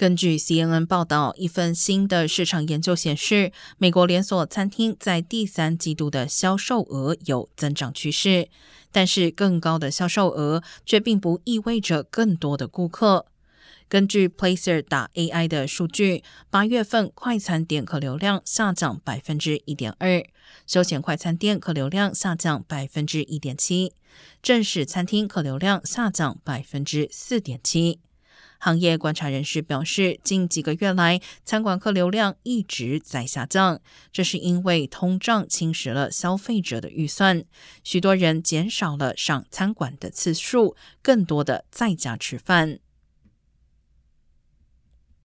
根据 CNN 报道，一份新的市场研究显示，美国连锁餐厅在第三季度的销售额有增长趋势，但是更高的销售额却并不意味着更多的顾客。根据 Placer 打 AI 的数据，八月份快餐店客流量下降百分之一点二，休闲快餐店客流量下降百分之一点七，正式餐厅客流量下降百分之四点七。行业观察人士表示，近几个月来，餐馆客流量一直在下降，这是因为通胀侵蚀了消费者的预算，许多人减少了上餐馆的次数，更多的在家吃饭。